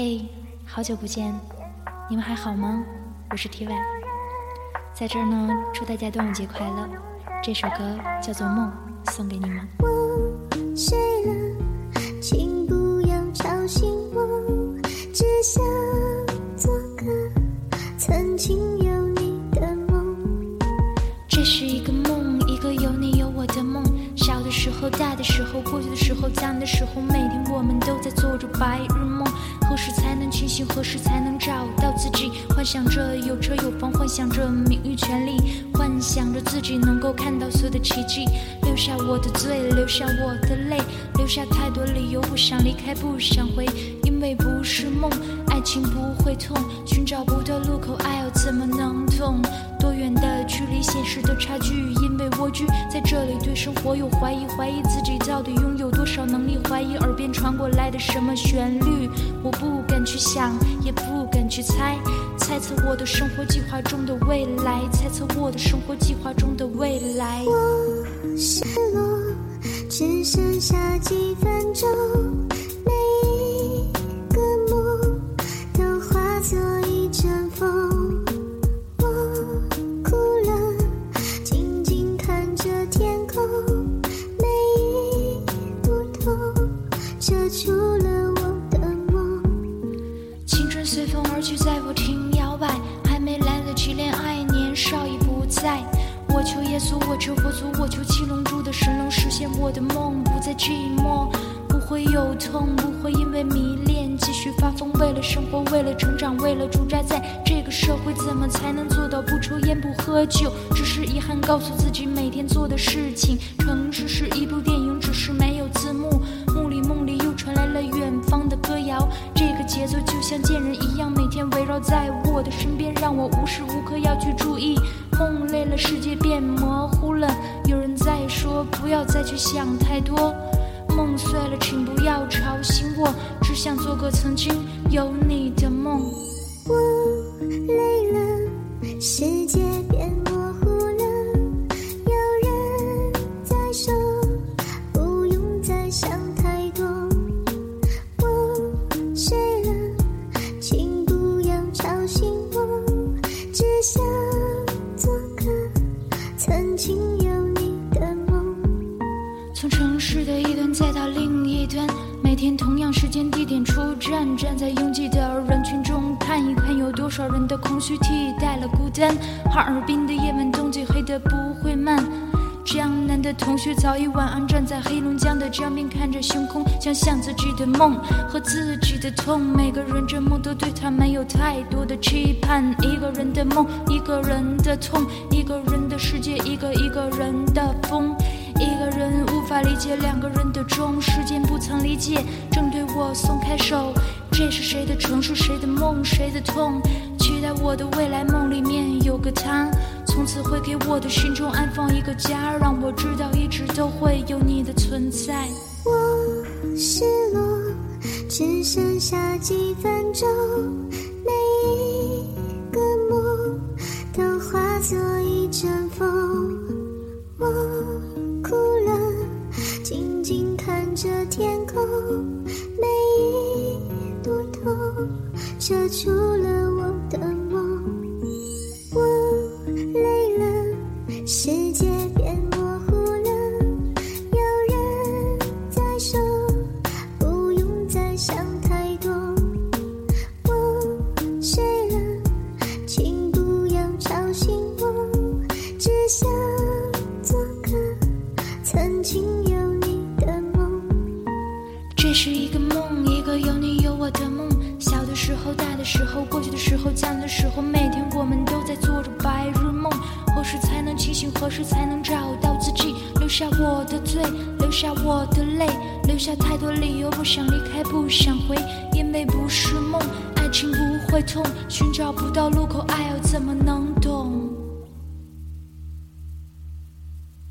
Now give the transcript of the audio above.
嘿，好久不见，你们还好吗？我是 T Y，在这儿呢，祝大家端午节快乐。这首歌叫做《梦》，送给你们。我睡了，请不要吵醒我，只想做个曾经有你的梦。这是一个梦，一个有你有我的梦。小的时候，大的时候，过去的时候，将来的时候，每天我们都在做着白日梦。何时才能清醒？何时才能找到自己？幻想着有车有房，幻想着名誉权利，幻想着自己能够看到所有的奇迹。留下我的罪，留下我的泪，留下太多理由不想离开，不想回，因为不是梦，爱情不会痛，寻找不到路口，爱又怎么能懂？多远的距离，现实的差距，因为蜗居在这里，对生活有怀疑，怀疑自己到底拥有多少能力，怀疑耳边传过来的什么旋律，我不敢去想，也不敢去猜，猜测我的生活计划中的未来，猜测我的生活计划中的未来。我失落，只剩下几分钟，随风而去，在不停摇摆，还没来得及恋爱，年少已不在。我求耶稣，我求佛祖，我求七龙珠的神龙实现我的梦，不再寂寞，不会有痛，不会因为迷恋继续发疯。为了生活，为了成长，为了驻扎在这个社会，怎么才能做到不抽烟不喝酒？只是遗憾，告诉自己每天做的事情。城市是一部电影，只是没有字幕。梦里梦里又传来了远方的歌谣，这个节奏就像贱人一样，每天围在我的身边，让我无时无刻要去注意。梦累了，世界变模糊了，有人在说不要再去想太多。梦碎了，请不要吵醒我，只想做个曾经有你的梦。我累了，世界变天同样时间地点出站，站在拥挤的人群中，看一看有多少人的空虚替代了孤单。哈尔滨的夜晚，冬季黑的不会慢。江南的同学早已晚安，站在黑龙江的江边，看着星空，想象自己的梦和自己的痛。每个人这梦都对他没有太多的期盼。一个人的梦，一个人的痛，一个人的世界，一个一个人的风。理解两个人的钟，时间不曾理解，正对我松开手。这是谁的城市，谁的梦，谁的痛？期待我的未来梦里面有个他，从此会给我的心中安放一个家，让我知道一直都会有你的存在。我失落，只剩下几分钟，每一个梦都化作遮住了我的梦。我累了，世界变模糊了，有人在说不用再想太多。我睡了，请不要吵醒我，只想做个曾经有你的梦。这是一个梦，一个有你有我的梦。大的时候，过去的时候，将来的时候，每天我们都在做着白日梦。何时才能清醒？何时才能找到自己？留下我的罪，留下我的泪，留下太多理由不想离开，不想回，因为不是梦，爱情不会痛，寻找不到路口，爱又怎么能懂？